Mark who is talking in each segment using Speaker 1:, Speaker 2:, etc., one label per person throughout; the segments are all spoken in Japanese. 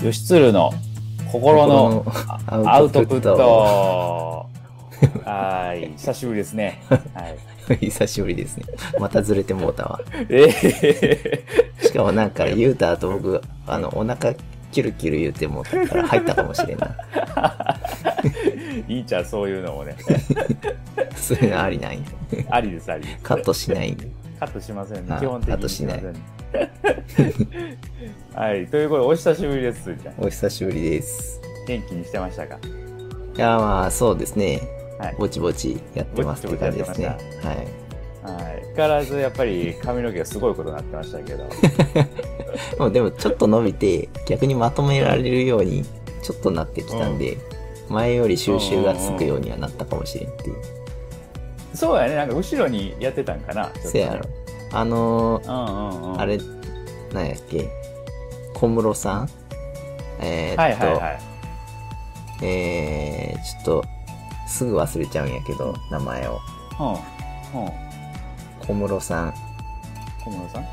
Speaker 1: 吉鶴の心の
Speaker 2: 心の
Speaker 1: アウトプット。はい、久しぶりですね。はい。
Speaker 2: 久しぶりですね。またずれてもうたわ。
Speaker 1: ええ
Speaker 2: しかもなんか言うた後僕、あの、お腹キュルキュル言うてもうたから入ったかもしれんな。
Speaker 1: いいじゃん、そういうのもね。
Speaker 2: そういうのありない
Speaker 1: ありです、ありです。
Speaker 2: カットしない
Speaker 1: カットしませんね
Speaker 2: あ。
Speaker 1: 基本的に
Speaker 2: カットしない。
Speaker 1: はい、ということで、お久しぶりです、ゃん。
Speaker 2: お久しぶりです。
Speaker 1: 元気にしてましたか？
Speaker 2: いや、まあ、そうですね。
Speaker 1: はい。
Speaker 2: ぼちぼちやってますって感じですね。
Speaker 1: ぼちぼ
Speaker 2: はい。
Speaker 1: はい。相変わらず、やっぱり髪の毛がすごいことになってましたけど。
Speaker 2: もうでもちょっと伸びて、逆にまとめられるように、ちょっとなってきたんで、前より収集がつくようにはなったかもしれんっていう。
Speaker 1: そうやね、なんか後ろにやってたんかな。ちょっとね
Speaker 2: せやろ。あのー
Speaker 1: うんうんうん。
Speaker 2: あれ、なんやっけ？小室さん？えー、っと、
Speaker 1: はいはいはい。
Speaker 2: えー、ちょっと、すぐ忘れちゃうんやけど、名前を。
Speaker 1: うん。うん。
Speaker 2: 小室さん、
Speaker 1: 小室さん？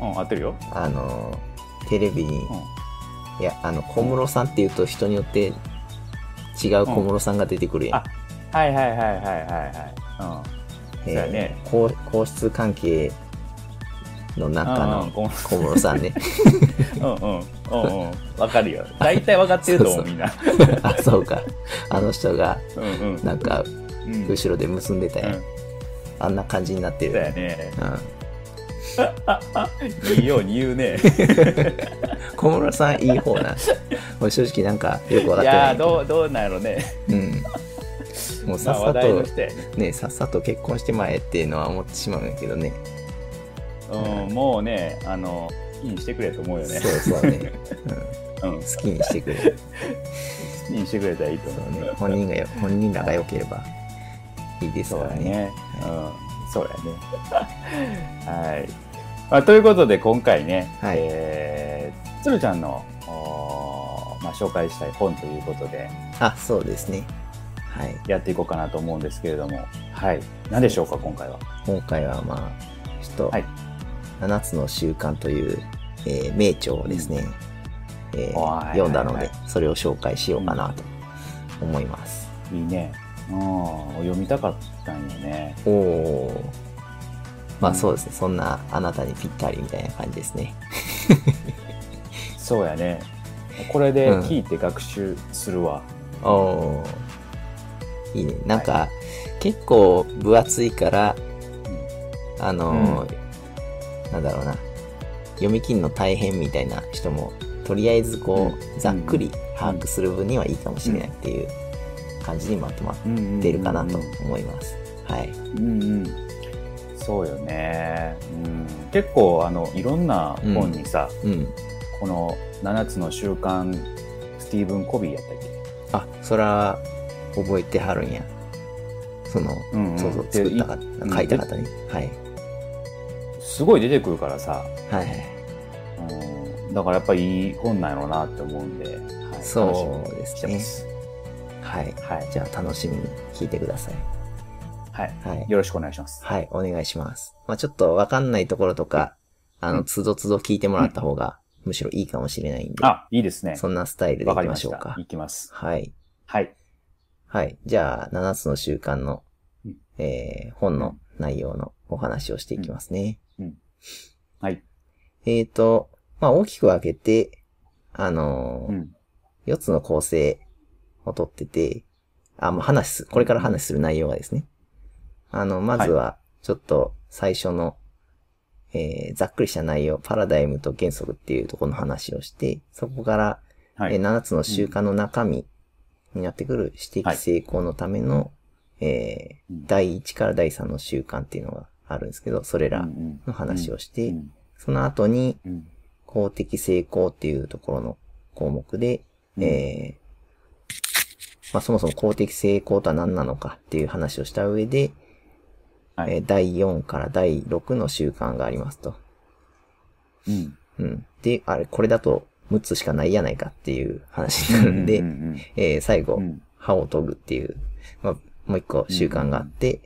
Speaker 1: うん、合ってるよ。
Speaker 2: あのー、テレビに、
Speaker 1: うん。
Speaker 2: いや、あの、小室さんって言うと人によって違う小室さんが出てくるやん。
Speaker 1: あはいはいはいはいはいはい。そうやね
Speaker 2: 皇皇室関係の中の小室さんね。
Speaker 1: うんうん。うんうん。わかるよ。大体わかってると思う、みんな。
Speaker 2: あ、そうか。あの人が。なんか、
Speaker 1: うん。
Speaker 2: 後ろで結んでたやん。
Speaker 1: うん
Speaker 2: あんな感じになって
Speaker 1: そう
Speaker 2: る。
Speaker 1: やね。
Speaker 2: うん。
Speaker 1: いいように言うね。
Speaker 2: 小室さんいい方な。俺正直なんかよくわかって
Speaker 1: いやー、
Speaker 2: ないけど。
Speaker 1: どう、どうなんやろね。
Speaker 2: うん。もうさっさと。
Speaker 1: ね、
Speaker 2: さっさと結婚してまえっていうのは思ってしまうんやけどね。
Speaker 1: うん、もうね、あの、いいにしてくれと思うよね。
Speaker 2: そうそうね。うん。
Speaker 1: うん。
Speaker 2: 好きにしてくれ。
Speaker 1: いいにしてくれたらいいと
Speaker 2: そ
Speaker 1: 思う
Speaker 2: うね。本人がよ、本人らが良ければいいです
Speaker 1: そう
Speaker 2: からね。
Speaker 1: やね。うん。そうやね。はい。まあ、ということで、今回ね、
Speaker 2: はい
Speaker 1: えー、つるちゃんの、おーまあ、紹介したい本ということで、
Speaker 2: あ、そうですね。はい。
Speaker 1: やっていこうかなと思うんですけれども、はい。何でしょうか、今回は？
Speaker 2: 今回はまあ、ちょっと
Speaker 1: はい、
Speaker 2: 7つの習慣という、えー名著をですね、えー
Speaker 1: おー
Speaker 2: 読んだので
Speaker 1: はいはい、
Speaker 2: それを紹介しようかなと思います。
Speaker 1: いいね。うん。読みたかったんよね。
Speaker 2: おお。まあ
Speaker 1: うん
Speaker 2: そうですね。そんなあなたにぴったりみたいな感じですね。
Speaker 1: そうやね。これで聞いて学習するわ。
Speaker 2: おお。いいね。なんか、結構分厚いから、あのーなんだろうな。読み切るの大変みたいな人も、とりあえずこう、
Speaker 1: うん
Speaker 2: ざっくり把握する分にはいいかもしれないっていう感じにまとまってるかなと思います。はい。
Speaker 1: うんうん。そうよね。うん、結構、あの、いろんな本にさ、
Speaker 2: うん。
Speaker 1: この7つの習慣、スティーブン・コビーやったっけ？
Speaker 2: あ、そら、覚えてはるんや。その、
Speaker 1: うんうん
Speaker 2: そうそう、
Speaker 1: で
Speaker 2: 作った書いた方に。はい。
Speaker 1: すごい出てくるからさ、
Speaker 2: はいはい。
Speaker 1: うん、だからやっぱりいい本なんやろうなって思うんで、はい、
Speaker 2: そうですね。はい。
Speaker 1: はい。
Speaker 2: じゃあ楽しみに聞いてください。
Speaker 1: はい。
Speaker 2: はい。
Speaker 1: よろしくお願いします。
Speaker 2: はい、お願いします。まあちょっとわかんないところとか、あの、
Speaker 1: うん
Speaker 2: つどつど聞いてもらった方が、むしろいいかもしれないんで、
Speaker 1: あ、いいですね。
Speaker 2: そんなスタイルでいき
Speaker 1: わかりまし
Speaker 2: ょうか
Speaker 1: た。。いきます。
Speaker 2: はい。
Speaker 1: はい。
Speaker 2: はい。じゃあ、7つの習慣の
Speaker 1: うん、
Speaker 2: えー、本の内容のお話をしていきますね。
Speaker 1: はい。
Speaker 2: えーと、まあ大きく分けて、あのー
Speaker 1: うん。
Speaker 2: 4つの構成をとってて、あ、もう話す、これから話する内容がですね。あの、まずは、ちょっと最初の、えー、ざっくりした内容、パラダイムと原則っていうところの話をして、そこから、
Speaker 1: はい。
Speaker 2: えー7つの習慣の中身になってくる指摘成功のための、えー
Speaker 1: うん
Speaker 2: 第1から第3の習慣っていうのがあるんですけど、それら
Speaker 1: うん
Speaker 2: の話をして、
Speaker 1: うん。
Speaker 2: その後に、
Speaker 1: うん。
Speaker 2: 公的成功っていうところの項目で、
Speaker 1: うん。
Speaker 2: えーまあ、そもそも公的成功とは何なのかっていう話をした上で、
Speaker 1: はい。
Speaker 2: えー第4から第6の習慣がありますと。
Speaker 1: うん。
Speaker 2: うん。で、あれ、これだと6つしかないやないかっていう話になるんで、えー最後、歯を研ぐっていう、まあ、もう一個習慣があって、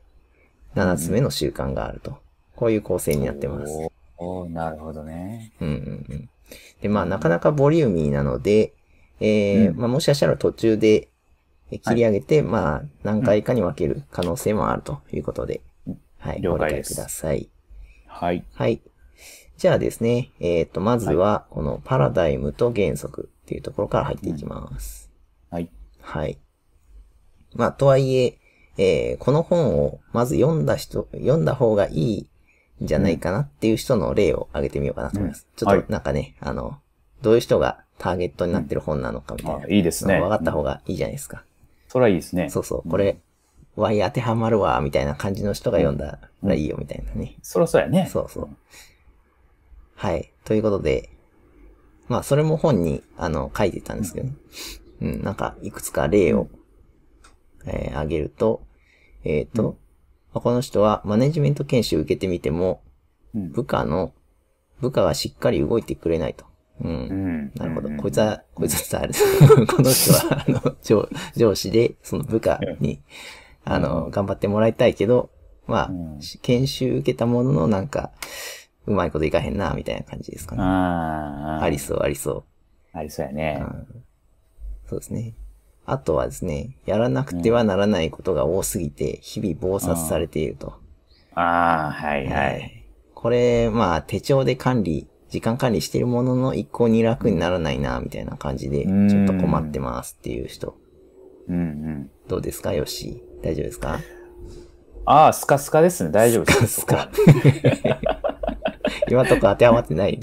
Speaker 2: 7つ目の習慣があると。こういう構成になってます。
Speaker 1: おなるほどね。
Speaker 2: うんうんうん。で、まあ、なかなかボリューミーなので、えー
Speaker 1: うん
Speaker 2: まあもしかしたら途中でえ切り上げて、まあ何回かに分ける可能性もあるということで、はい、ご理解
Speaker 1: 了解です
Speaker 2: ください。
Speaker 1: はい。
Speaker 2: はい。じゃあですね、えっ、と、まずは、このパラダイムと原則っていうところから入っていきます。
Speaker 1: はい。
Speaker 2: はい。まあ、とはいえ、えーこの本をまず読んだ人、読んだ方がいいんじゃないかなっていう人の例を挙げてみようかなと思います。ちょっ
Speaker 1: うんはい
Speaker 2: となんかね、あの、どういう人がターゲットになってる本なのかみたいな。
Speaker 1: あいいですね
Speaker 2: 分かった方がいいじゃないですか。
Speaker 1: それはいいですね。
Speaker 2: そうそう。これ、わい当てはまるわ、みたいな感じの人が読んだらいいよ、みたいなね。
Speaker 1: そりゃそうやね。
Speaker 2: そうそう。はい。ということで、まあ、それも本に、あの、書いてたんですけどね。うん、なんか、いくつか例を、えー挙げると、えっ、と、
Speaker 1: うん
Speaker 2: まあこの人はマネジメント研修受けてみても、
Speaker 1: うん。
Speaker 2: 部下の、部下がしっかり動いてくれないと。うん。
Speaker 1: うん。
Speaker 2: なるほど。
Speaker 1: うん
Speaker 2: こいつは、こいつはあれです。この人は、あの、上上司で、その部下に、あの、頑張ってもらいたいけど、まあ、
Speaker 1: うん
Speaker 2: 研修受けたものの、なんか、うまいこといかへんな、みたいな感じですかね。
Speaker 1: ああ。
Speaker 2: ありそう、ありそ
Speaker 1: ありそうや
Speaker 2: う。
Speaker 1: ね
Speaker 2: う。んそうですね。あとはですね、やらなくてはならないことが多すぎて、日々暴殺されていると。
Speaker 1: ああ、はいはい。
Speaker 2: い。これ、まあ、手帳で管理、時間管理してるものの一向に楽にならないな、みたいな感じで、ち
Speaker 1: うん
Speaker 2: ょっと困ってますっていう人。
Speaker 1: うんうん。
Speaker 2: どうですか？よし。大丈夫ですか？
Speaker 1: ああ、スカスカですね。大丈夫です。
Speaker 2: スカ今んとこ当てはまってない？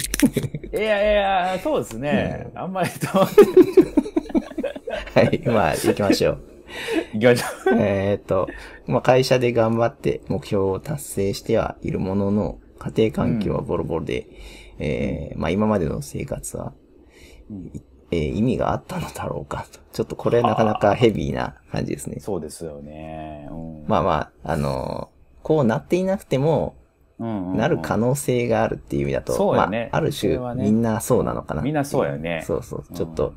Speaker 1: いやいや、そうですね。あんまりと、
Speaker 2: はい。まあ、行きましょう。
Speaker 1: 行きましょ
Speaker 2: えっと、まあ、会社で頑張って目標を達成してはいるものの、家庭環境はボロボロで、えーまあ、今までの生活は、
Speaker 1: うん
Speaker 2: えー意味があったのだろうかと。ちょっとこれなかなかヘビーな感じですね
Speaker 1: う。。そうですよね。うん
Speaker 2: まあまあ、あのーこうなっていなくても、
Speaker 1: うんうんうん
Speaker 2: なる可能性があるっていう意味だと、
Speaker 1: そうやね
Speaker 2: まあ、ある種、みんなそうなのかな。
Speaker 1: みんなそうやね
Speaker 2: そうそう
Speaker 1: う。ん
Speaker 2: ちょっと、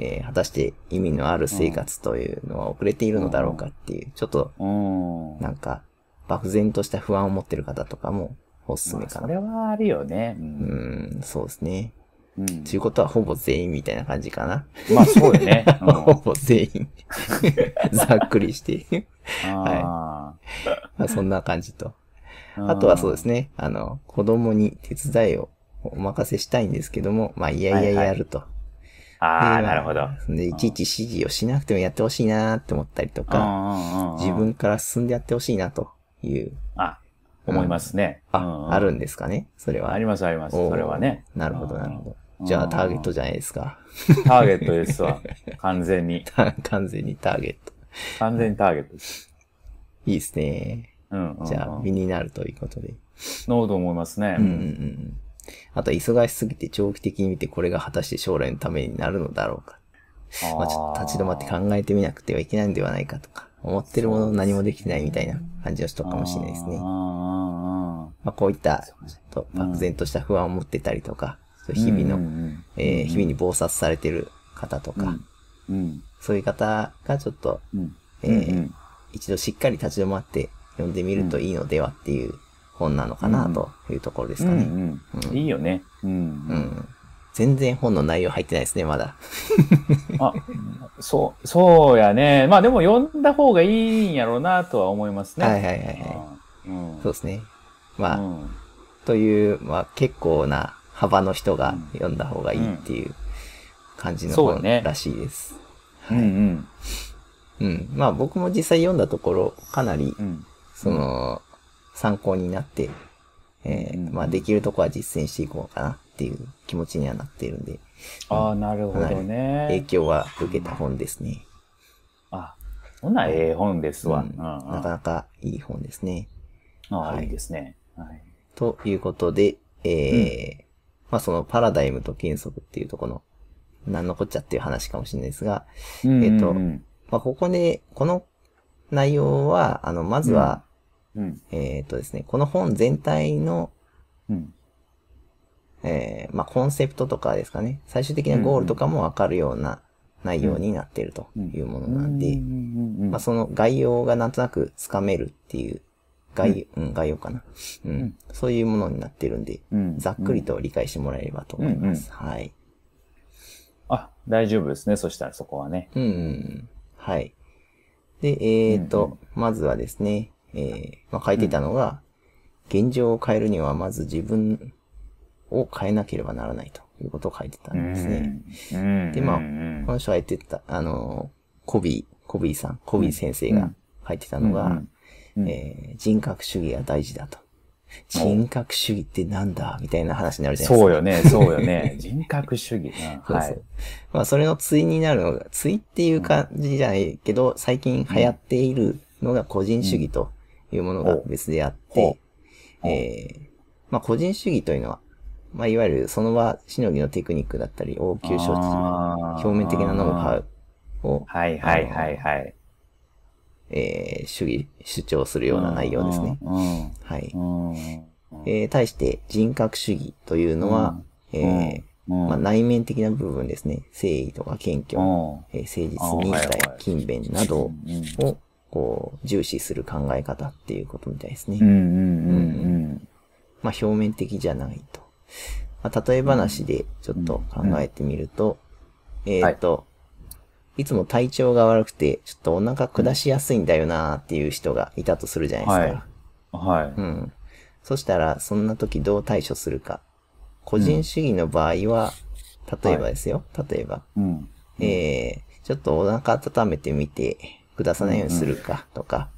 Speaker 2: えー果たして意味のある生活というのは遅れているのだろうかっていう、ちょっと、
Speaker 1: うん。
Speaker 2: なんか、漠然とした不安を持ってる方とかもおすすめかな。
Speaker 1: まあそれはあるよね。う。
Speaker 2: うんん、そうですね。
Speaker 1: うん
Speaker 2: ということはほぼ全員みたいな感じかな。
Speaker 1: まあそうよね。うん
Speaker 2: ほぼ全員。ざっくりして。
Speaker 1: あ
Speaker 2: まあそんな感じと。
Speaker 1: ー
Speaker 2: あとはそうですね。あの、子供に手伝いをお任せしたいんですけども、まあ、いやいや
Speaker 1: はいはい
Speaker 2: やると。
Speaker 1: ああ、
Speaker 2: で
Speaker 1: なるほど。。
Speaker 2: で、いちいち指示をしなくてもやってほしいなって思ったりとか、自
Speaker 1: 自
Speaker 2: 分から進んでやってほしいなという、
Speaker 1: あ、思いますね。
Speaker 2: あ、
Speaker 1: うんうん
Speaker 2: あるんですかね？それは。
Speaker 1: ありますあります。それはね。
Speaker 2: なるほど、なるほど。
Speaker 1: うん
Speaker 2: じゃあ、ターゲットじゃないですか。
Speaker 1: ターゲットですわ。完全に。
Speaker 2: 完全にターゲット。
Speaker 1: 完全にターゲットです。
Speaker 2: いいですね。
Speaker 1: うん。
Speaker 2: じゃあ、身になるということで。
Speaker 1: のと思いますね。
Speaker 2: うんうんうん。あと、忙しすぎて長期的に見てこれが果たして将来のためになるのだろうか。まあ、ちょっと立ち止まって考えてみなくてはいけないんではないかとか、思ってるもの何もできてないみたいな感じの人かもしれないですね。
Speaker 1: うん
Speaker 2: まあ、こういった、ちょっと漠然とした不安を持ってたりとか、そう日々の、えー日々に暴殺されてる方とか、
Speaker 1: うん。
Speaker 2: そういう方がちょっと、
Speaker 1: うん。
Speaker 2: え一度しっかり立ち止まって読んでみるといいのではっていう本なのかなというところですかね。
Speaker 1: うんうんいいよね。うんうん
Speaker 2: 全然本の内容入ってないですね、まだ。
Speaker 1: あ、そう、そうやね。まあでも読んだ方がいいんやろうなとは思いますね。
Speaker 2: はいはいはいは
Speaker 1: うん
Speaker 2: い。そうですね。まあ、
Speaker 1: うん
Speaker 2: という、まあ結構な幅の人が読んだ方がいいっていう感じの本らしいです。
Speaker 1: うんうん
Speaker 2: うん。まあ僕も実際読んだところ、かなり、
Speaker 1: うん
Speaker 2: その、参考になって、えー
Speaker 1: うん
Speaker 2: まあできるとこは実践していこうかなっていう気持ちにはなっているんで、
Speaker 1: ああ、なるほど
Speaker 2: 影
Speaker 1: ね。
Speaker 2: 響は受けた本ですね。
Speaker 1: あ、そんなええ本ですわ。
Speaker 2: うん
Speaker 1: うんうん
Speaker 2: なかなかいい本ですね。
Speaker 1: ああ、
Speaker 2: はい
Speaker 1: いいですね。はい。
Speaker 2: ということで、えーまあそのパラダイムと原則っていうところの、何のこっちゃっていう話かもしれないですが、えっと
Speaker 1: うん
Speaker 2: まあここで、この内容は、あの、まずは、
Speaker 1: うん。
Speaker 2: えっ、とですね、この本全体の、
Speaker 1: うん。
Speaker 2: えーまあコンセプトとかですかね、最終的なゴールとかもわかるような内容になっているというものなんで、まあその概要がなんとなくつかめるっていう、概,、うん、概要かな、うん。
Speaker 1: ん。
Speaker 2: そういうものになってるんで、
Speaker 1: うん。
Speaker 2: ざっくりと理解してもらえればと思います。はい。
Speaker 1: あ、大丈夫ですね。そしたらそこはね。
Speaker 2: うんうん。はい。で、えっ、と、
Speaker 1: うんう
Speaker 2: まずはですね、えーまあ、書いていたのが、現状を変えるにはまず自分を変えなければならないということを書いてたんですね。
Speaker 1: うん。
Speaker 2: でまあ
Speaker 1: うん
Speaker 2: この人が言ってた、あの、コビー、コビーさん、コビー先生が書いてたのが、
Speaker 1: うんうん
Speaker 2: えー人格主義が大事だと。人格主義ってなんだ？みたいな話になるじゃないですか。
Speaker 1: そうよね、そうよね。人格主義な。
Speaker 2: そうそう
Speaker 1: はい。
Speaker 2: まあ、それの対になるのが、対っていう感じじゃないけど、最近流行っているのが個人主義というものが別であって、えーまあ、個人主義というのは、まあ、いわゆるその場しのぎのテクニックだったり、応急処置、表面的なノウハウを、
Speaker 1: はいはいはいはい。
Speaker 2: えー主義、主張するような内容ですね。
Speaker 1: うん。
Speaker 2: はい。えー対して人格主義というのは、えー
Speaker 1: うん
Speaker 2: まあ、内面的な部分ですね。誠意とか謙虚、
Speaker 1: うん
Speaker 2: えー誠実、忍耐勤勉など
Speaker 1: うん
Speaker 2: を、こう、重視する考え方っていうことみたいですね。
Speaker 1: うんうんうん
Speaker 2: まあ、表面的じゃないと。まあ、例え話でちょっと考えてみると、えーっと、いつも体調が悪くて、ちょっとお腹下しやすいんだよなーっていう人がいたとするじゃないですか。
Speaker 1: うん。はい。
Speaker 2: うん。そしたら、そんな時どう対処するか。個人主義の場合は、例えばですよ。例えば、
Speaker 1: うん。
Speaker 2: えー、ちょっとお腹温めてみて、下さないようにするかとか、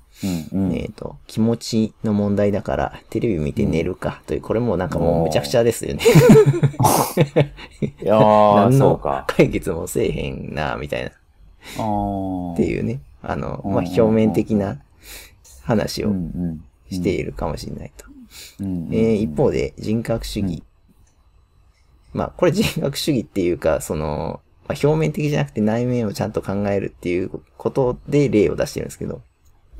Speaker 1: うんうん。
Speaker 2: えっ、と、気持ちの問題だから、テレビ見て寝るかという、これもうなんかもうむちゃくちゃですよね。
Speaker 1: いやー、
Speaker 2: 何の
Speaker 1: そうか。
Speaker 2: 解決もせえへんな、みたいな、っていうね。あの、
Speaker 1: うん
Speaker 2: まあ、表面的な話をしているかもしれないと。
Speaker 1: うんうん
Speaker 2: えー一方で人格主義。まあ、これ人格主義っていうか、その、まあ、表面的じゃなくて内面をちゃんと考えるっていうことで例を出してるんですけど、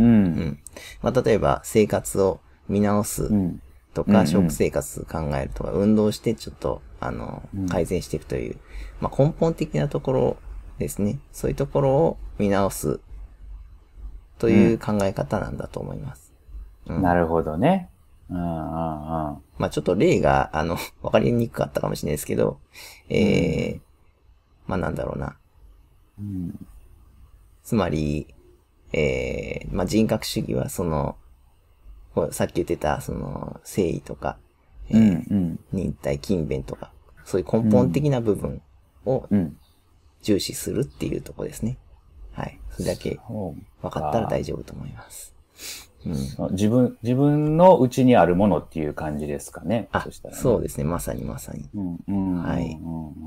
Speaker 1: う。
Speaker 2: うんん。まあ、例えば生活を見直す
Speaker 1: うん。
Speaker 2: とか、
Speaker 1: うんうん
Speaker 2: 食生活考えるとか、運動してちょっと、あの
Speaker 1: うん、
Speaker 2: 改善していくという、まあ、根本的なところですね。そういうところを見直すという考え方なんだと思います。うん
Speaker 1: なるほどね。うんうんうん。
Speaker 2: まあちょっと例が、あの、わかりにくかったかもしれないですけど、えー、まあなんだろうな。
Speaker 1: うん
Speaker 2: つまり、えー、まあ人格主義はその、さっき言ってた、その、誠意とか、え
Speaker 1: う
Speaker 2: ー
Speaker 1: んうん
Speaker 2: 忍耐、勤勉とか、そういう根本的な部分を
Speaker 1: うん。
Speaker 2: 重視するっていうところですね。はい。それだけ分かったら大丈夫と思います。うん。
Speaker 1: 自分、自分の内にあるものっていう感じですかね。
Speaker 2: あ
Speaker 1: そしたら、ね。
Speaker 2: そうですね。まさにまさに。
Speaker 1: うんうん。
Speaker 2: はい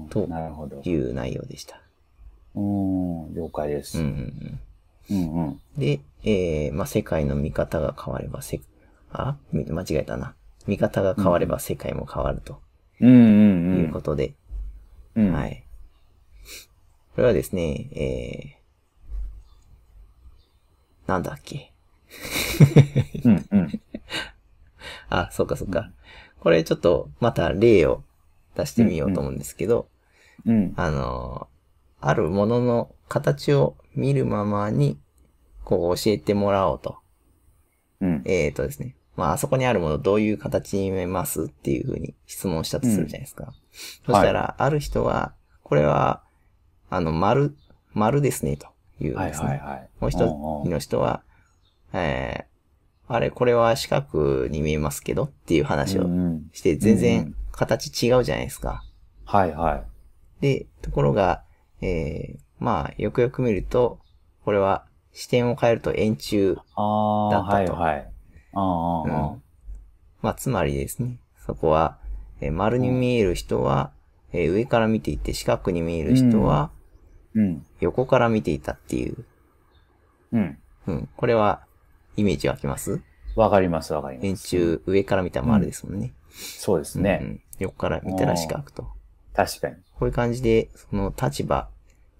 Speaker 2: と
Speaker 1: なるほど。
Speaker 2: いう内容でした。
Speaker 1: うん、了解です。
Speaker 2: うんうんうん。
Speaker 1: うんうん。
Speaker 2: で、えー、まあ、世界の見方が変わればせ、あ？み間違えたな。見方が変われば世界も変わると
Speaker 1: うんうんうん。
Speaker 2: いうことで、
Speaker 1: うん。
Speaker 2: はい。これはですね、えー、なんだっけ？
Speaker 1: うんうん。
Speaker 2: あ、そうかそうか。これちょっとまた例を出してみようと思うんですけど、
Speaker 1: うん。
Speaker 2: あのーあるものの形を見るままに、こう教えてもらおうと。
Speaker 1: うん。
Speaker 2: えーとですね。まあ、あそこにあるものどういう形に見えますっていうふうに質問したとするじゃないですか。そしたら、ある人は、これは、あの、丸、丸ですね、というん
Speaker 1: はい
Speaker 2: ですね。
Speaker 1: はいはい。
Speaker 2: もう一人の人は、えー、あれ、これは四角に見えますけどっていう話を
Speaker 1: うんうん
Speaker 2: して、全
Speaker 1: うんう
Speaker 2: 然
Speaker 1: ん
Speaker 2: 形違うじゃないですか。
Speaker 1: はいはい。
Speaker 2: で、ところが、えー、まあ、よくよく見ると、これは視点を変えると円柱だったと
Speaker 1: はいはい。ああ、ああ、
Speaker 2: まあ、つまりですね、そこは、えー丸に見える人は、えー上から見ていて、四角に見える人は、
Speaker 1: うん。
Speaker 2: 横から見ていたっていう。
Speaker 1: うん。
Speaker 2: うん。これは、イメージ湧きます？
Speaker 1: わかりますわかります。
Speaker 2: 円柱、上から見たら丸ですもんね。
Speaker 1: そうですね。
Speaker 2: うん。横から見たら四角と。
Speaker 1: 確かに。
Speaker 2: こういう感じで、その立場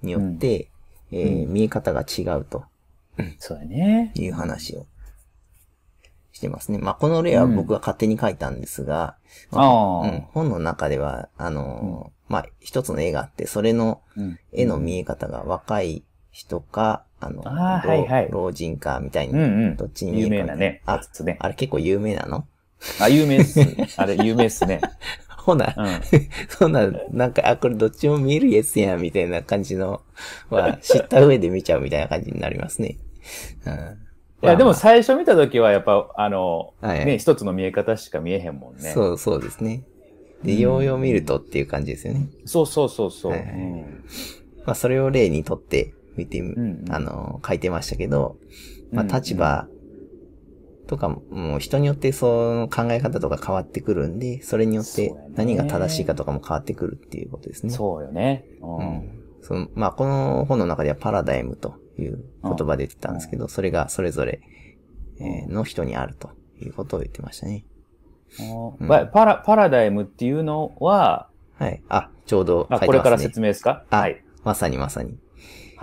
Speaker 2: によって、えー見え方が違うと
Speaker 1: そうだね。
Speaker 2: いう話をしてますね。まあ、この例は僕が勝手に書いたんですが、ま
Speaker 1: あ
Speaker 2: うん
Speaker 1: あ。
Speaker 2: 本の中では、あのーまあ、一つの絵があって、それの
Speaker 1: うん
Speaker 2: 絵の見え方が若い人か、あの、
Speaker 1: あはいはい
Speaker 2: 老人かみたいに、
Speaker 1: うんうん。
Speaker 2: どっちに
Speaker 1: 有名なね。
Speaker 2: あ
Speaker 1: ね。
Speaker 2: あれ結構有名なの？
Speaker 1: あ、有名っす。あれ、有名っすね。
Speaker 2: ほな、
Speaker 1: うん。
Speaker 2: そんな、なんか、あ、これどっちも見えるやつやん、みたいな感じのは、知った上で見ちゃうみたいな感じになりますね。うん。
Speaker 1: いや、でも
Speaker 2: まあ
Speaker 1: 最初見たときはやっぱ、あの、
Speaker 2: はい
Speaker 1: ね、一つの見え方しか見えへんもんね。
Speaker 2: そう、そうですね。で、ようよう見るとっていう感じですよね。
Speaker 1: そうそうそうそう。
Speaker 2: はいはい
Speaker 1: うん
Speaker 2: まあ、それを例にとって見てみ、
Speaker 1: んうん
Speaker 2: あの、書いてましたけど、まあ、立場とかも、人によってその考え方とか変わってくるんで、それによって何が正しいかとかも変わってくるっていうことですね。
Speaker 1: そうよね。う
Speaker 2: うんん。そのまあ、この本の中ではパラダイムという言葉で言ってたんですけど、それがそれぞれ、えーの人にあるということを言ってましたね。うん
Speaker 1: パパラパラダイムっていうのは、
Speaker 2: はい。あ、ちょうど書い
Speaker 1: あ、
Speaker 2: てますね。
Speaker 1: これから説明ですか？
Speaker 2: あ
Speaker 1: はい。
Speaker 2: まさにまさに。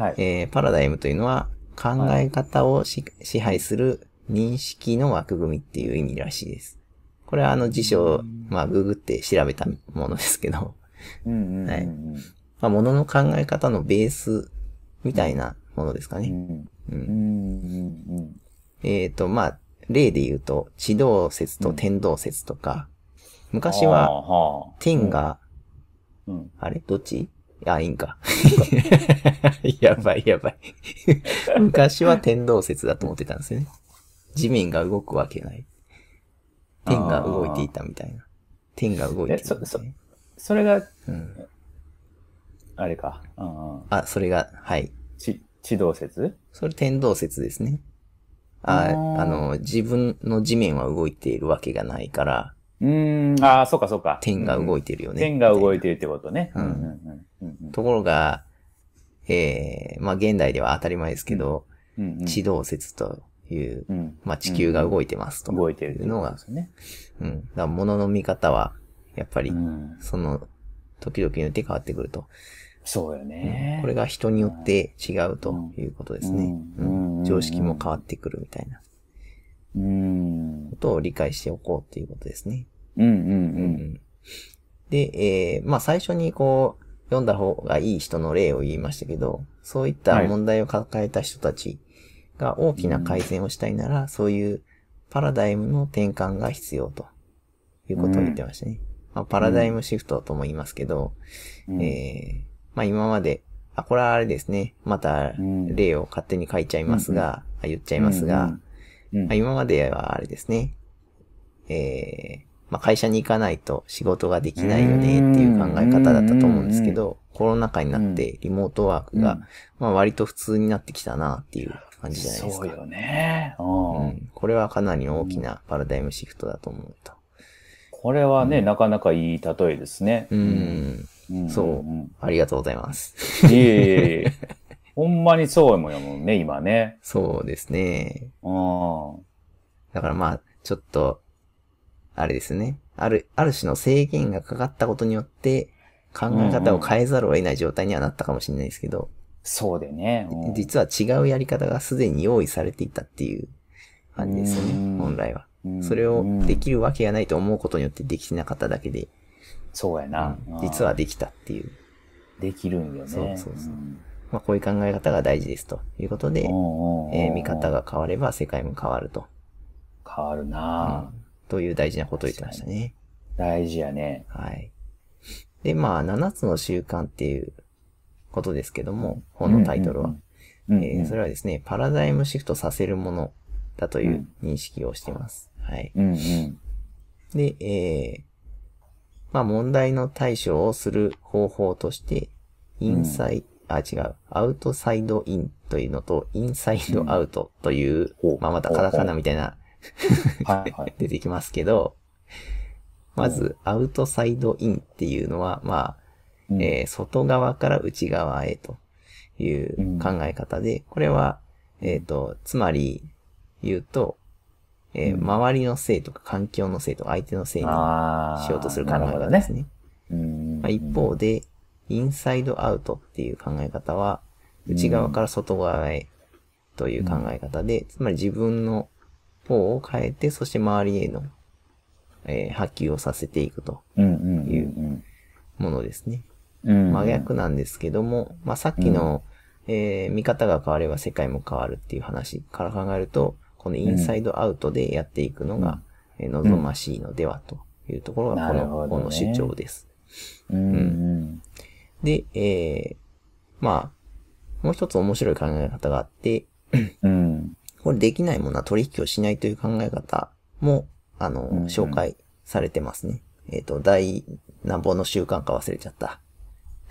Speaker 1: はい。
Speaker 2: えーパラダイムというのは考え方をし、支配する認識の枠組みっていう意味らしいです。これはあの辞書を、まあ、ググって調べたものですけど、
Speaker 1: うんうんうんうん。
Speaker 2: はい。まあ、ものの考え方のベースみたいなものですかね。
Speaker 1: うん。
Speaker 2: えっ、と、まあ、例で言うと、地動説と天動説とか、昔は
Speaker 1: は
Speaker 2: 天が。
Speaker 1: あ
Speaker 2: れ？どっち？あ、いいんか。やばいやばい。昔は天動説だと思ってたんですよね。地面が動くわけない。天が動いていたみたいな。天が動いていたみたいな。
Speaker 1: それが、
Speaker 2: うん。
Speaker 1: あれか。うんうん。
Speaker 2: あ、それが、はい。
Speaker 1: 地、地動説？
Speaker 2: それ天動説ですね。あ
Speaker 1: あ
Speaker 2: の、自分の地面は動いているわけがないから、
Speaker 1: うーん、ああ、そうかそうか。
Speaker 2: 天が動
Speaker 1: い
Speaker 2: いてるよね。
Speaker 1: 天が動い
Speaker 2: て
Speaker 1: てるってことね。
Speaker 2: うん
Speaker 1: うんうんうんうん
Speaker 2: ところが、えー、まあ現代では当たり前ですけど、
Speaker 1: うんうん。
Speaker 2: 地動説という、
Speaker 1: うん。
Speaker 2: まあ地球が動いてますと。
Speaker 1: 動いてるの
Speaker 2: のが。うん。だから物の見方は、やっぱり
Speaker 1: う、ん。
Speaker 2: その、時々によって変わってくると。
Speaker 1: そうよね。
Speaker 2: これが人によって違うということですね。
Speaker 1: う
Speaker 2: うんん常識も変わってくるみたいな
Speaker 1: うん。
Speaker 2: ことを理解しておこうということですね。
Speaker 1: うんうんう。
Speaker 2: うんんで、えー、まあ最初にこう、読んだ方がいい人の例を言いましたけど、そういった問題を抱えた人たちが大きな改善をしたいなら、そういうパラダイムの転換が必要ということを言ってましたね。まあ、パラダイムシフトとも言いますけど、
Speaker 1: うん
Speaker 2: えー、まあ今まで、あ、これはあれですね。また
Speaker 1: うん
Speaker 2: 例を勝手に書いちゃいますが、あ言っちゃいますが、
Speaker 1: うんうん
Speaker 2: まあ、今まではあれですね。えー、まあ会社に行かないと仕事ができないよねっていう考え方だったと思うんですけど、コロナ禍になってリモートワークが、
Speaker 1: うん
Speaker 2: まあ割と普通になってきたなっていう感じじゃないですか。
Speaker 1: そうよね。う
Speaker 2: うんん、これはかなり大きなパラダイムシフトだと思うと。
Speaker 1: これはね、なかなかいい例えですね。
Speaker 2: うん、
Speaker 1: うん
Speaker 2: そうんありがとうございます。
Speaker 1: いえいえいえ。ほんまにそうやもんね、今ね。
Speaker 2: そうですね。
Speaker 1: うん。
Speaker 2: だからまあ、ちょっと、あれですね。ある、ある種の制限がかかったことによって、考え方を変えざるを得ない状態にはなったかもしれないですけど、
Speaker 1: そうでね。うん
Speaker 2: 実は違うやり方がすでに用意されていたっていう感じですよ
Speaker 1: うん
Speaker 2: ね、本来は。
Speaker 1: うん
Speaker 2: それをできるわけがないと思うことによってできなかっただけで、
Speaker 1: そうやな。
Speaker 2: うん実はできたっていう。
Speaker 1: できるんよね。
Speaker 2: そうそうそうんまあこういう考え方が大事ですということで、
Speaker 1: うんうんうん
Speaker 2: えー見方が変われば世界も変わると。
Speaker 1: 変わるな、
Speaker 2: という大事なことを言ってましたね。
Speaker 1: 大事やね。
Speaker 2: はい。で、まあ、7つの習慣っていうことですけども、本のタイトルは。それはですね、パラダイムシフトさせるものだという認識をしています。はい。
Speaker 1: うんうん。
Speaker 2: で、えーまあ、問題の対処をする方法として、インサイ、あ、違う、アウトサイドインというのと、インサイドアウトという、
Speaker 1: ほう。
Speaker 2: まあ、またカタカナみたいな。出てきますけど、まず、アウトサイドインっていうのは、まあ、
Speaker 1: うん。
Speaker 2: えー外側から内側へという考え方で、これは、えっ、と、つまり言うと、えー
Speaker 1: うん。
Speaker 2: 周りのせいとか環境のせいとか相手のせいに。しようとする考え方ですね。
Speaker 1: うん
Speaker 2: まあ、一方で、インサイドアウトっていう考え方は、内側から外側へという考え方で、つまり自分の方を変えて、そして周りへの、えー波及をさせていくと
Speaker 1: うんうんうん
Speaker 2: ものですね。
Speaker 1: うん。
Speaker 2: 真逆なんですけども、まあ、さっきの、えー見方が変われば世界も変わるっていう話から考えると、このインサイドアウトでやっていくのが、えー望ましいのではというところがこの本の主張です。
Speaker 1: うんうん。
Speaker 2: で、えー、まあ、もう一つ面白い考え方があって、
Speaker 1: うん。
Speaker 2: これできないものは取引をしないという考え方も、あの、
Speaker 1: うんうん
Speaker 2: 紹介されてますね。えっ、と、第何本の習慣か忘れちゃった。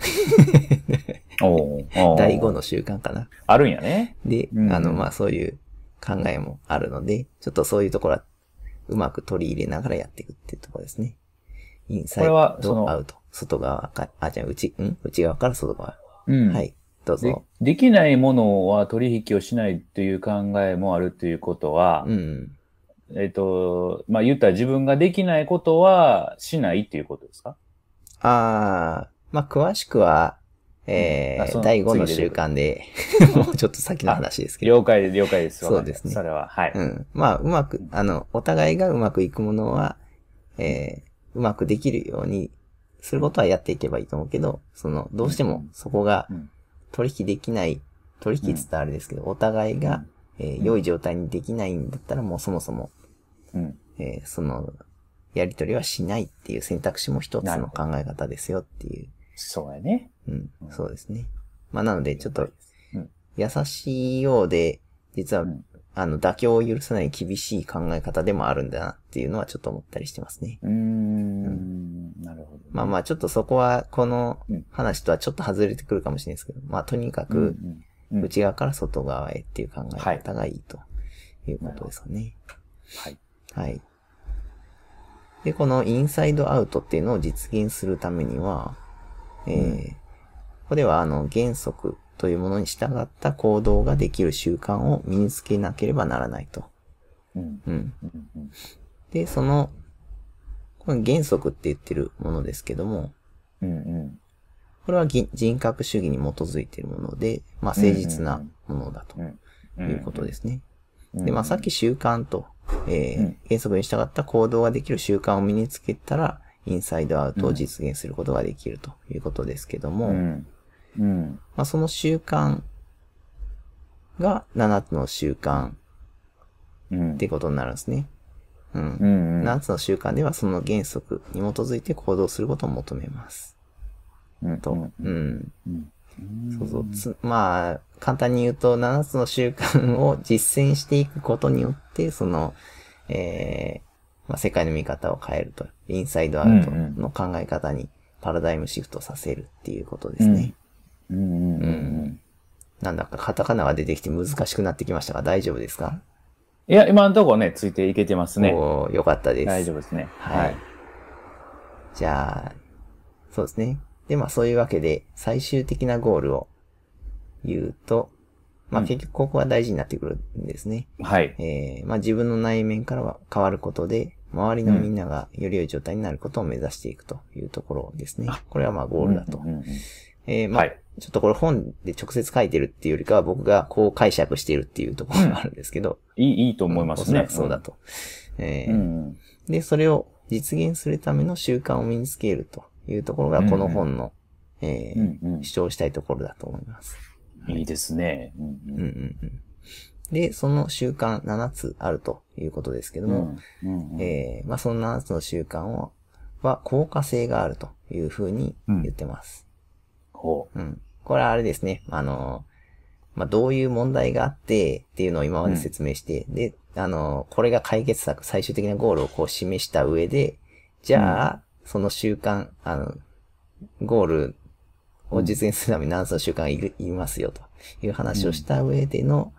Speaker 2: 第5の習慣かな。
Speaker 1: あるんやね。
Speaker 2: で、
Speaker 1: うんうん
Speaker 2: あの、まあ、そういう考えもあるので、ちょっとそういうところはうまく取り入れながらやっていくっていうところですね。インサイドアウト。外側か、あ、じゃあ、内、ん？内側から外側。
Speaker 1: うん。
Speaker 2: はい。どう
Speaker 1: で
Speaker 2: ぞ。
Speaker 1: できないものは取引をしないという考えもあるということは、
Speaker 2: うん。
Speaker 1: えっ、と、まあ、言ったら自分ができないことはしないっていうことですか？
Speaker 2: あー、まあ、詳しくは、えー、
Speaker 1: うん
Speaker 2: 第5の習慣で、もう ちょっと先の話ですけど。
Speaker 1: 了解、了解です。
Speaker 2: そうですね
Speaker 1: それは、はい。
Speaker 2: うん。まあ、うまく、あの、お互いがうまくいくものは、えー、うまくできるようにすることはやっていけばいいと思うけど、その、どうしてもそこが
Speaker 1: うん。
Speaker 2: 取引できない、取引って言ったらあれですけど、お互いが、えー良い状態にできないんだったらもうそもそも、
Speaker 1: うん。
Speaker 2: えーその、やりとりはしないっていう選択肢も一つの考え方ですよっていう。
Speaker 1: そうやね。
Speaker 2: うん、そうですね。まあ、なので、ちょっと
Speaker 1: うん、
Speaker 2: 優しいようで、実は、
Speaker 1: うん
Speaker 2: あの、妥協を許さない厳しい考え方でもあるんだなっていうのはちょっと思ったりしてますね。
Speaker 1: うーん。なるほど。
Speaker 2: まあまあ、ちょっとそこは、この
Speaker 1: うん
Speaker 2: 話とはちょっと外れてくるかもしれないですけど、まあ、とにかく、
Speaker 1: うんうんうん
Speaker 2: 内側から外側へっていう考え方がいいということですかね。
Speaker 1: はい。
Speaker 2: はい。で、このインサイドアウトっていうのを実現するためには、えーこではあの原則というものに従った行動ができる習慣を身につけなければならないと。
Speaker 1: うん。
Speaker 2: で、その、この原則って言ってるものですけども、
Speaker 1: うんうん。
Speaker 2: これはぎ人格主義に基づいているもので、まあ誠実なものだと
Speaker 1: うん。
Speaker 2: いうことですね。
Speaker 1: うん。
Speaker 2: で、まあさっき習慣と、えー
Speaker 1: うん
Speaker 2: 原則に従った行動ができる習慣を身につけたら、インサイドアウトを実現することができるということですけども、
Speaker 1: うん。うん。
Speaker 2: まあその習慣が7つの習慣
Speaker 1: うん。
Speaker 2: ってことになるんですね。うん。
Speaker 1: うんうん。
Speaker 2: 7つの習慣ではその原則に基づいて行動することを求めます。
Speaker 1: うん
Speaker 2: と。
Speaker 1: うん
Speaker 2: う。そうそう。つまあ、簡単に言うと、7つの習慣を実践していくことによって、その、えーまあ、世界の見方を変えると。インサイドアウトの考え方にパラダイムシフトさせるっていうことですね。
Speaker 1: うんうんうん。
Speaker 2: なんだかカタカナが出てきて難しくなってきましたが、大丈夫ですか？
Speaker 1: いや、今のところね、ついていけてますね。
Speaker 2: おーよかったです。
Speaker 1: 大丈夫ですね。
Speaker 2: はい。じゃあ、そうですね。で、まあそういうわけで、最終的なゴールを言うと、まあ
Speaker 1: うん
Speaker 2: 結局ここが大事になってくるんですね。
Speaker 1: はい。
Speaker 2: えー、まあ自分の内面からは変わることで、周りのみんながより良い状態になることを目指していくというところですね。これはまあゴールだと。
Speaker 1: うんうんうん
Speaker 2: えー、まあ、
Speaker 1: はい
Speaker 2: ちょっとこれ本で直接書いてるっていうよりかは僕がこう解釈しているっていうところがあるんですけど、
Speaker 1: いい、いいと思いますね
Speaker 2: おそうだと。えー
Speaker 1: うん。うん。
Speaker 2: で、それを実現するための習慣を身につけるというところがこの本の、えー
Speaker 1: うんうん
Speaker 2: 主張したいところだと思います。
Speaker 1: いいですね。うん
Speaker 2: うんうんうん。で、その習慣7つあるということですけど
Speaker 1: うん
Speaker 2: も、
Speaker 1: うんうん
Speaker 2: えーまあ、その7つの習慣をは効果性があるというふうに言ってます。
Speaker 1: ほ
Speaker 2: うん。これはあれですね。あの、まあ、どういう問題があってっていうのを今まで説明して、で、あの、これが解決策、最終的なゴールをこう示した上で、じゃあ、その習慣、あの、ゴールを実現するために7つの習慣がいる、いりますよという話をした上での、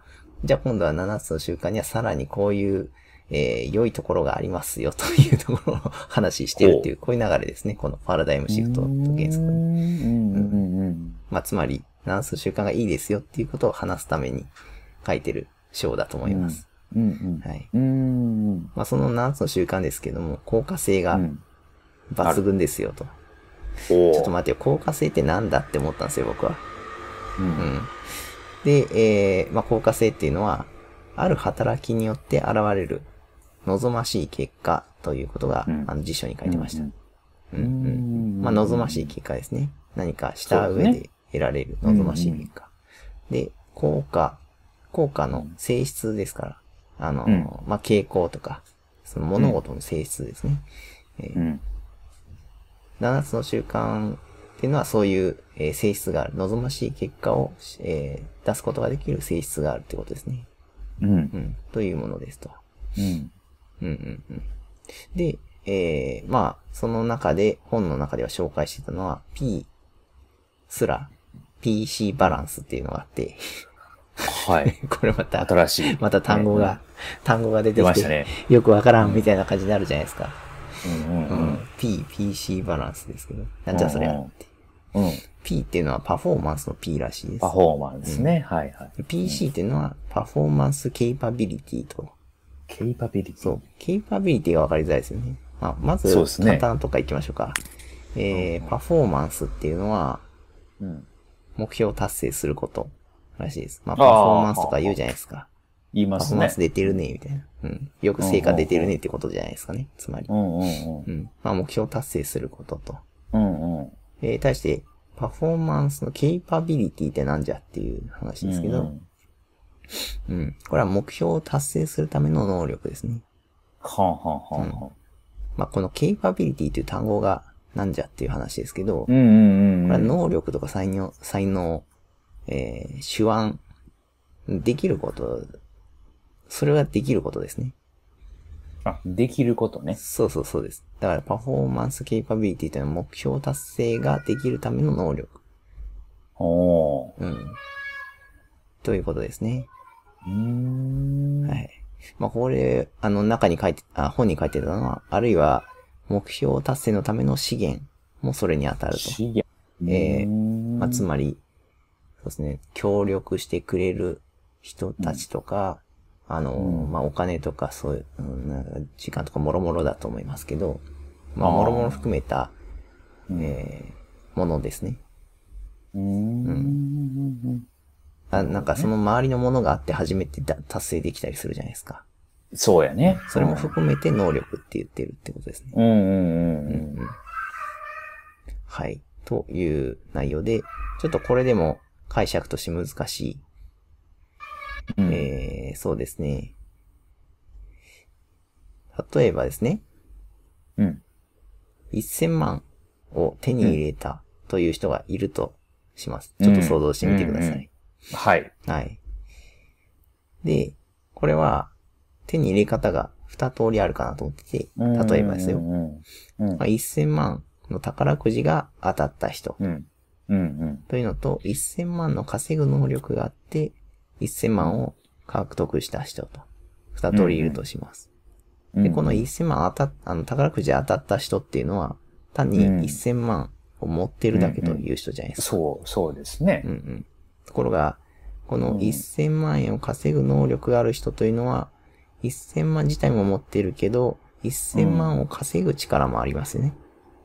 Speaker 2: じゃあ今度は7つの習慣にはさらにこういう、えー良いところがありますよというところを話してるっていう、こういう流れですね。このパラダイムシフトと原則。
Speaker 1: うん。うん。うん。うん。
Speaker 2: まあ、つまり、ナスの習慣がいいですよっていうことを話すために書いてる章だと思います。
Speaker 1: うん。
Speaker 2: はい。まあ、その7つの習慣ですけども、効果性が
Speaker 1: うん。
Speaker 2: 抜群ですよと。
Speaker 1: お
Speaker 2: ちょっと待ってよ、効果性ってなん。だって思ったん。ですよ、僕は。
Speaker 1: う。
Speaker 2: うん。ん。で、えー、まあ、効果性っていうのは、ある働きによって現れる望ましい結果ということが、
Speaker 1: うん
Speaker 2: あの辞書に書いてました。
Speaker 1: う
Speaker 2: うんんうん
Speaker 1: ん
Speaker 2: まあ、望ましい結果ですね。何かした上
Speaker 1: で
Speaker 2: で得られる望ましい結果。で、効果、効果の性質ですから、あの、
Speaker 1: うん
Speaker 2: まあ、傾向とか、その物事の性質ですね。えー
Speaker 1: うん。
Speaker 2: 7つの習慣っていうのはそういう、えー性質がある。望ましい結果を、えー出すことができる性質があるってことですね。
Speaker 1: うん
Speaker 2: う。ん。というものですと。
Speaker 1: うん。
Speaker 2: うんうんうん。で、えー、まあ、その中で、本の中では紹介してたのは、P すら PC バランスっていうのがあって、
Speaker 1: はい。
Speaker 2: これまた、
Speaker 1: 新しい。
Speaker 2: また単語が、単語が出てきて、
Speaker 1: ね。
Speaker 2: よくわからんみたいな感じになるじゃないですか。
Speaker 1: うんう
Speaker 2: うん
Speaker 1: ん
Speaker 2: P、PC バランスですけど。なんじゃそりゃって。
Speaker 1: うん。うん。
Speaker 2: P っていうのはパフォーマンスの P らしいです
Speaker 1: パ。フォーマンスね。はいはい。
Speaker 2: PC っていうのはパフォーマンスケイパビリティと。
Speaker 1: ケイパビリティ。
Speaker 2: そう。ケイパビリティがわかりづらいですよね。まあ、まず、
Speaker 1: そうですね
Speaker 2: 簡単とか行きましょうか。えー、パフォーマンスっていうのは、
Speaker 1: うん。
Speaker 2: 目標を達成することらしいです。まあ、パフォーマンスとか言うじゃないですか。
Speaker 1: 言いますね
Speaker 2: パフォーマンス。出てるね、みたいな。うん。よく成果出てるねってことじゃないですかね。つまり
Speaker 1: う。んうんうん
Speaker 2: う。ん。まあ、目標を達成することと。
Speaker 1: うんうん。
Speaker 2: えー、対して、パフォーマンスのケイパビリティってなんじゃっていう話ですけど、
Speaker 1: うん
Speaker 2: うん。これは目標を達成するための能力ですね。
Speaker 1: はんはんはんはん。
Speaker 2: まあ、このケイパビリティという単語がなんじゃっていう話ですけど、
Speaker 1: うんうんうん
Speaker 2: これは
Speaker 1: うん。
Speaker 2: 能力とか才能、才能、えー、手腕、できること、それができることですね。
Speaker 1: あ、できることね。
Speaker 2: そうそうそうです。だからパフォーマンスケイパビリティというのは目標達成ができるための能力。
Speaker 1: おー。
Speaker 2: うん。ということですね。はい。まあ、これ、あの、中に書いて、あ、本に書いてたのは、あるいは、目標達成のための資源もそれに当たると。
Speaker 1: 資源。
Speaker 2: えー
Speaker 1: ー
Speaker 2: まあ、つまり、そうですね、協力してくれる人たちとか、あの、
Speaker 1: うん
Speaker 2: まあ、お金とか、そういう、うんなんか時間とかもろもろだと思いますけど、まあ、もろもろ含めた、
Speaker 1: うん
Speaker 2: えー、ものですね。
Speaker 1: うーん。
Speaker 2: あなんかその周りのものがあって初めてだ達成できたりするじゃないですか。
Speaker 1: そうやね。
Speaker 2: それも含めて能力って言ってるってことですね。
Speaker 1: うんうんうん
Speaker 2: うんはい。という内容で、ちょっとこれでも解釈として難しい。
Speaker 1: うん。うん
Speaker 2: えー、そうですね。例えばですね、
Speaker 1: うん。
Speaker 2: 1000万を手に入れたという人がいるとします。ちょっと想像してみてください。
Speaker 1: うんうんはい。
Speaker 2: はい。で、これは手に入れ方が2通りあるかなと思ってて、例えばですよ。
Speaker 1: うんうんうん。
Speaker 2: まあ、1000万の宝くじが当たった人
Speaker 1: うん。うんうん。
Speaker 2: というのと、1000万の稼ぐ能力があって、1000万を獲得した人と、2通りいるとします。
Speaker 1: うん。
Speaker 2: で、この1000万当たっ、あの、宝くじ当たった人っていうのは、単に
Speaker 1: うん
Speaker 2: 1000万を持ってるだけという人じゃないですか。
Speaker 1: そう、そうですね
Speaker 2: うん。うん。ところが、この
Speaker 1: うん
Speaker 2: 1000万円を稼ぐ能力がある人というのは、1000万自体も持ってるけど、1000万を稼ぐ力もありますよね。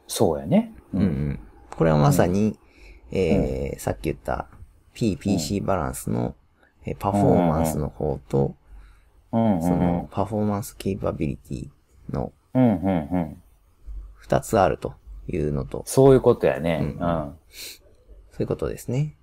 Speaker 1: そうやね。
Speaker 2: うんうん。これはまさに、えーさっき言った PPC バランスの、えーパフォーマンスの方と、そのパフォーマンスケイパビリティの
Speaker 1: うんうんうん。
Speaker 2: 二つあるというのと、
Speaker 1: そういうことやね。
Speaker 2: う
Speaker 1: うんん。
Speaker 2: そういうことですね。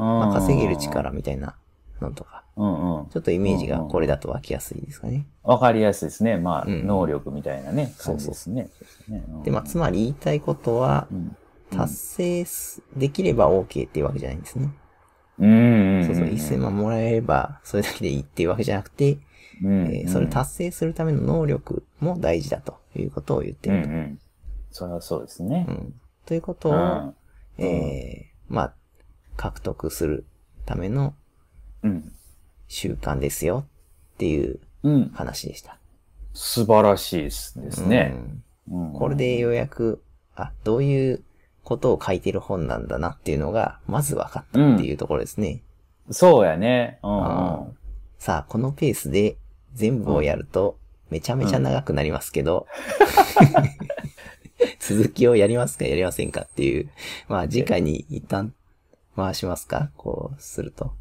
Speaker 1: ま
Speaker 2: まあ、稼げる。力みたいなのとか、
Speaker 1: うんうん。
Speaker 2: ちょっとイメージがこれだと湧きやすいですかね。
Speaker 1: わかりやすいですね。まあ、
Speaker 2: うん
Speaker 1: 能力みたいなね、
Speaker 2: そう
Speaker 1: ですね。そうですねうん
Speaker 2: で、まあ、つまり言いたいことは
Speaker 1: う、ん
Speaker 2: 達成すできれば OK っていうわけじゃないんですね。
Speaker 1: うんうん。
Speaker 2: そうそう、1000万もらえれば、それだけでいいっていうわけじゃなくて、
Speaker 1: うん。
Speaker 2: えーそれを達成するための能力も大事だということを言ってると。
Speaker 1: うんうん。それはそうですね
Speaker 2: う。んということを、
Speaker 1: うん
Speaker 2: えーまあ、獲得するための
Speaker 1: うん。
Speaker 2: 習慣ですよっていう
Speaker 1: うん。
Speaker 2: 話でした。
Speaker 1: 素晴らしいですね。
Speaker 2: うん
Speaker 1: うん
Speaker 2: これでようやく、あ、どういうことを書いてる本なんだなっていうのが、まず分かったっていうところですね。
Speaker 1: そうやね。うん
Speaker 2: あ
Speaker 1: うん。
Speaker 2: さあ、このペースで全部をやると、めちゃめちゃ長くなりますけど、続きをやりますかやりませんかっていう、まあ次回に一旦回しますか？こうすると。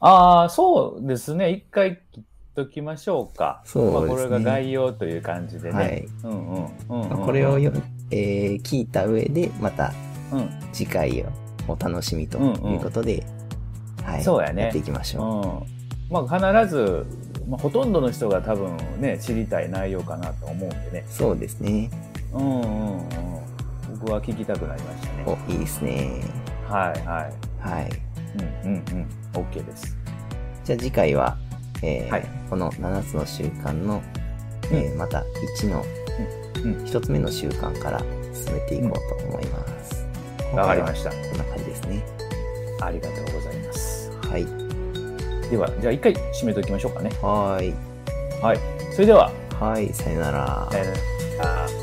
Speaker 1: ああ、そうですね。一回切っときましょうか。
Speaker 2: そうですね
Speaker 1: まあ、これが概要という感じでね。
Speaker 2: はい
Speaker 1: うんうん。うんうん
Speaker 2: まあこれをよ、えー聞いた上で、また
Speaker 1: うん。
Speaker 2: 次回をお楽しみということで、はい。
Speaker 1: そうやね
Speaker 2: やっていきましょ
Speaker 1: うん。まあ、必ず、まあ、ほとんどの人が多分ね、知りたい内容かなと思うんでね
Speaker 2: う。。そうですね。
Speaker 1: うんうんうん。僕は聞きたくなりましたね。
Speaker 2: お、いいですね。
Speaker 1: はいはい。
Speaker 2: はい。
Speaker 1: うんうんうん。OK です。
Speaker 2: じゃあ次回は、えー
Speaker 1: はい
Speaker 2: この7つの習慣の、えーまた1の、
Speaker 1: うん
Speaker 2: 1つ目の習慣から進めていこうと思います。
Speaker 1: わかりました。
Speaker 2: こんな感じですね。
Speaker 1: ありがとうございます。
Speaker 2: はい。
Speaker 1: では、じゃあ一回締めておきましょうかね。
Speaker 2: はーい。
Speaker 1: はい。それでは、
Speaker 2: はい、さよなら。
Speaker 1: さよなら。